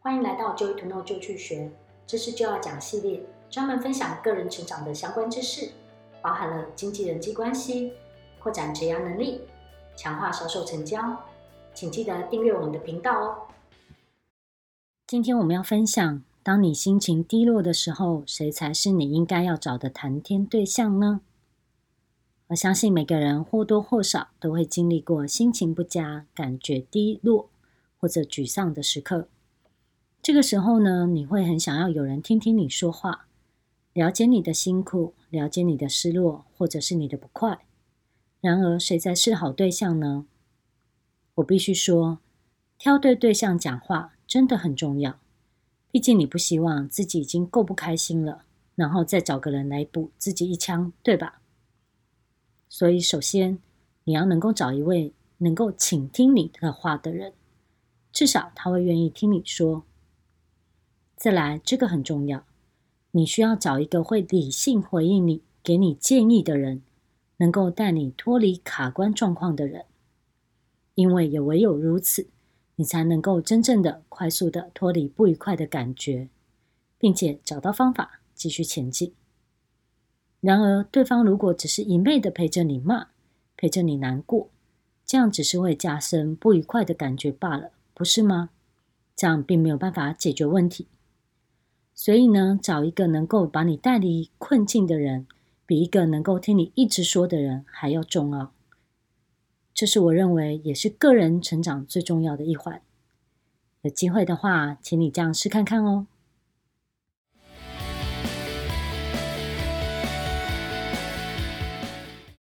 欢迎来到 Joy to Know 就去学，知识就要讲系列，专门分享个人成长的相关知识，包含了经济人际关系、扩展职业能力、强化销售成交，请记得订阅我们的频道哦。今天我们要分享，当你心情低落的时候，谁才是你应该要找的谈天对象呢？我相信每个人或多或少都会经历过心情不佳、感觉低落或者沮丧的时刻。这个时候呢，你会很想要有人听听你说话，了解你的辛苦，了解你的失落，或者是你的不快。然而，谁才是好对象呢？我必须说，挑对对象讲话真的很重要。毕竟，你不希望自己已经够不开心了，然后再找个人来补自己一枪，对吧？所以，首先你要能够找一位能够倾听你的话的人，至少他会愿意听你说。再来，这个很重要，你需要找一个会理性回应你、给你建议的人，能够带你脱离卡关状况的人，因为也唯有如此，你才能够真正的、快速的脱离不愉快的感觉，并且找到方法继续前进。然而，对方如果只是一昧的陪着你骂，陪着你难过，这样只是会加深不愉快的感觉罢了，不是吗？这样并没有办法解决问题。所以呢，找一个能够把你带离困境的人，比一个能够听你一直说的人还要重要。这是我认为也是个人成长最重要的一环。有机会的话，请你这样试看看哦。